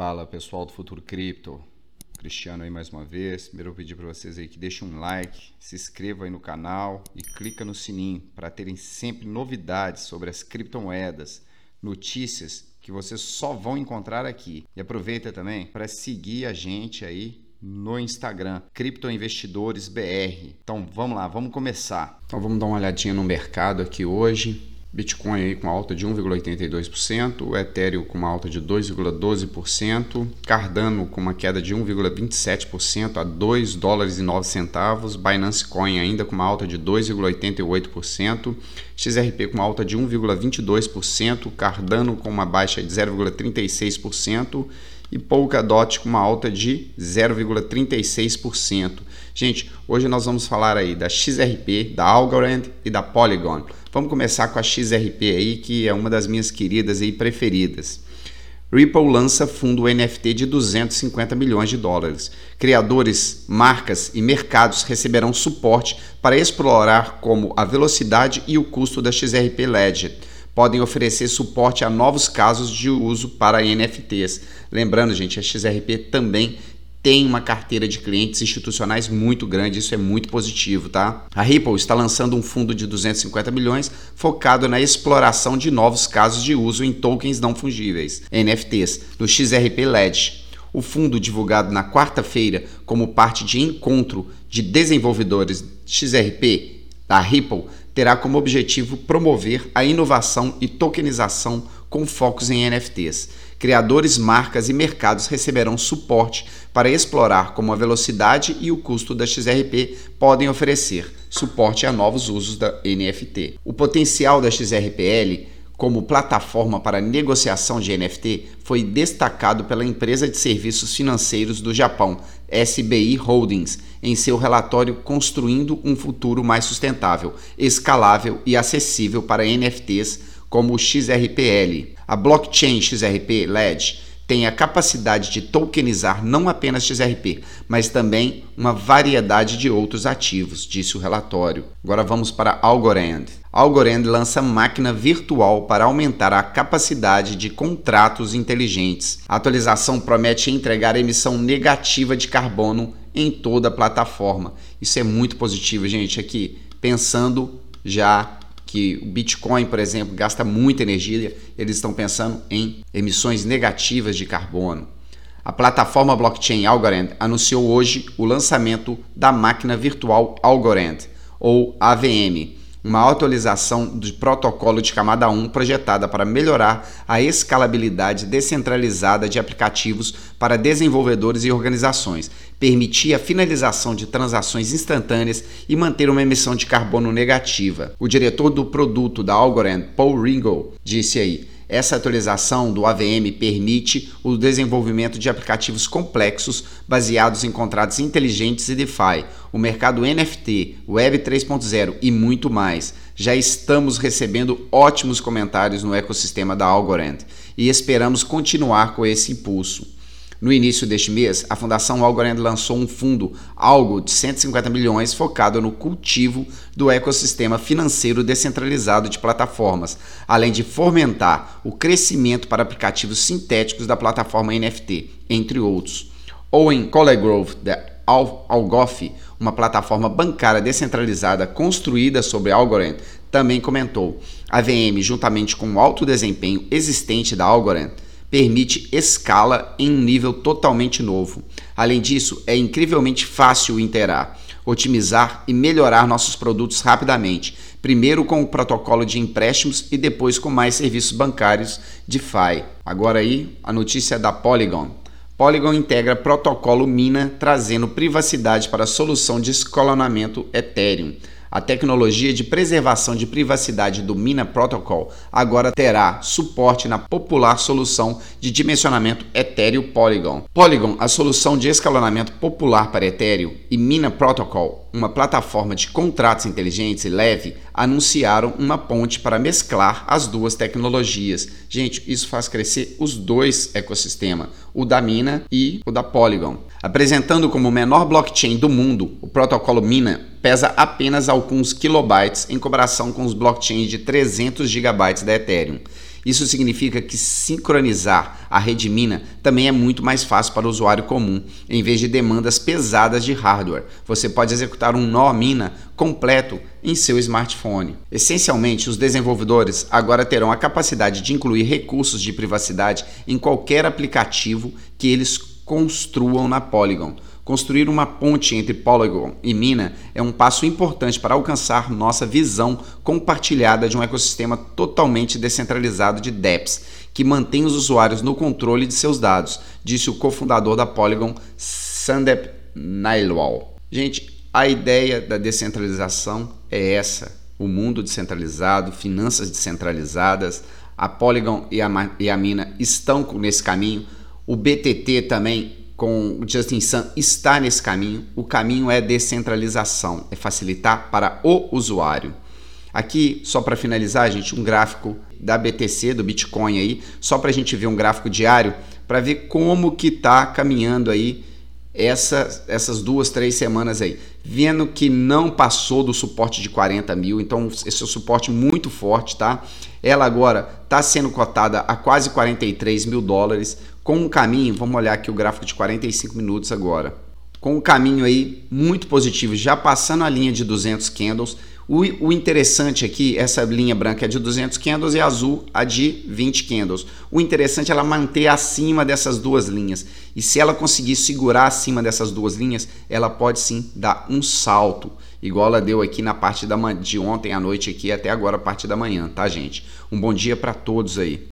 Fala pessoal do Futuro Cripto, Cristiano aí mais uma vez. Primeiro eu pedir para vocês aí que deixem um like, se inscrevam aí no canal e clica no sininho para terem sempre novidades sobre as criptomoedas, notícias que vocês só vão encontrar aqui. E aproveita também para seguir a gente aí no Instagram, Criptoinvestidores BR. Então vamos lá, vamos começar. Então vamos dar uma olhadinha no mercado aqui hoje. Bitcoin aí com alta de 1,82%, o Ethereum com uma alta de 2,12%, Cardano com uma queda de 1,27% a 2 dólares e 9 centavos, Binance Coin ainda com uma alta de 2,88%, XRP com uma alta de 1,22%, Cardano com uma baixa de 0,36% e Polkadot com uma alta de 0,36%. Gente, hoje nós vamos falar aí da XRP, da Algorand e da Polygon. Vamos começar com a XRP aí, que é uma das minhas queridas e preferidas. Ripple lança fundo NFT de 250 milhões de dólares. Criadores, marcas e mercados receberão suporte para explorar como a velocidade e o custo da XRP Ledger. Podem oferecer suporte a novos casos de uso para NFTs. Lembrando, gente, a XRP também tem uma carteira de clientes institucionais muito grande, isso é muito positivo, tá? A Ripple está lançando um fundo de 250 milhões focado na exploração de novos casos de uso em tokens não fungíveis, NFTs, no XRP Ledge. O fundo, divulgado na quarta-feira como parte de encontro de desenvolvedores XRP da Ripple, terá como objetivo promover a inovação e tokenização com focos em NFTs. Criadores, marcas e mercados receberão suporte para explorar como a velocidade e o custo da XRP podem oferecer suporte a novos usos da NFT. O potencial da XRPL como plataforma para negociação de NFT foi destacado pela empresa de serviços financeiros do Japão, SBI Holdings, em seu relatório Construindo um Futuro Mais Sustentável, Escalável e Acessível para NFTs como o XRPL. A blockchain XRP LED tem a capacidade de tokenizar não apenas XRP, mas também uma variedade de outros ativos, disse o relatório. Agora vamos para Algorand. Algorand lança máquina virtual para aumentar a capacidade de contratos inteligentes. A atualização promete entregar emissão negativa de carbono em toda a plataforma. Isso é muito positivo, gente, aqui pensando já que o Bitcoin, por exemplo, gasta muita energia, eles estão pensando em emissões negativas de carbono. A plataforma blockchain Algorand anunciou hoje o lançamento da máquina virtual Algorand, ou AVM, uma atualização do protocolo de camada 1 projetada para melhorar a escalabilidade descentralizada de aplicativos para desenvolvedores e organizações, permitir a finalização de transações instantâneas e manter uma emissão de carbono negativa. O diretor do produto da Algorand, Paul Ringo, disse aí: essa atualização do AVM permite o desenvolvimento de aplicativos complexos baseados em contratos inteligentes e DeFi, o mercado NFT, Web 3.0 e muito mais. Já estamos recebendo ótimos comentários no ecossistema da Algorand e esperamos continuar com esse impulso. No início deste mês, a Fundação Algorand lançou um fundo algo de 150 milhões focado no cultivo do ecossistema financeiro descentralizado de plataformas, além de fomentar o crescimento para aplicativos sintéticos da plataforma NFT, entre outros. Owen Collegrove, da Algoff, uma plataforma bancária descentralizada construída sobre Algorand, também comentou: a VM, juntamente com o alto desempenho existente da Algorand, permite escala em um nível totalmente novo. Além disso, é incrivelmente fácil interar, otimizar e melhorar nossos produtos rapidamente, primeiro com o protocolo de empréstimos e depois com mais serviços bancários DeFi. Agora aí, a notícia da Polygon. Polygon integra protocolo Mina, trazendo privacidade para a solução de escalonamento Ethereum. A tecnologia de preservação de privacidade do Mina Protocol agora terá suporte na popular solução de dimensionamento Ethereum Polygon. Polygon, a solução de escalonamento popular para Ethereum, e Mina Protocol, uma plataforma de contratos inteligentes e leve, anunciaram uma ponte para mesclar as duas tecnologias. Gente, isso faz crescer os dois ecossistemas, o da Mina e o da Polygon. Apresentando como o menor blockchain do mundo, o protocolo Mina pesa apenas alguns kilobytes em comparação com os blockchains de 300 gigabytes da Ethereum. Isso significa que sincronizar a rede Mina também é muito mais fácil para o usuário comum, em vez de demandas pesadas de hardware. Você pode executar um nó Mina completo em seu smartphone. Essencialmente, os desenvolvedores agora terão a capacidade de incluir recursos de privacidade em qualquer aplicativo que eles construam na Polygon. Construir uma ponte entre Polygon e Mina é um passo importante para alcançar nossa visão compartilhada de um ecossistema totalmente descentralizado de dApps, que mantém os usuários no controle de seus dados, disse o cofundador da Polygon, Sandep Nailwal. Gente, a ideia da descentralização é essa: o mundo descentralizado, finanças descentralizadas. A Polygon e a, e a Mina estão nesse caminho. O BTT também com Justin Sun está nesse caminho. O caminho é descentralização, é facilitar para o usuário. Aqui, só para finalizar, gente, um gráfico da BTC, do Bitcoin aí, só para a gente ver um gráfico diário, para ver como que está caminhando aí essa, essas duas, três semanas aí. Vendo que não passou do suporte de 40 mil, então esse é um suporte muito forte, tá? Ela agora está sendo cotada a quase 43 mil dólares com um caminho, vamos olhar aqui o gráfico de 45 minutos agora, com um caminho aí muito positivo, já passando a linha de 200 candles. O, o interessante aqui, essa linha branca é de 200 candles e azul a de 20 candles. O interessante é ela manter acima dessas duas linhas. E se ela conseguir segurar acima dessas duas linhas, ela pode sim dar um salto, igual ela deu aqui na parte da, de ontem à noite aqui até agora a parte da manhã, tá, gente? Um bom dia para todos aí.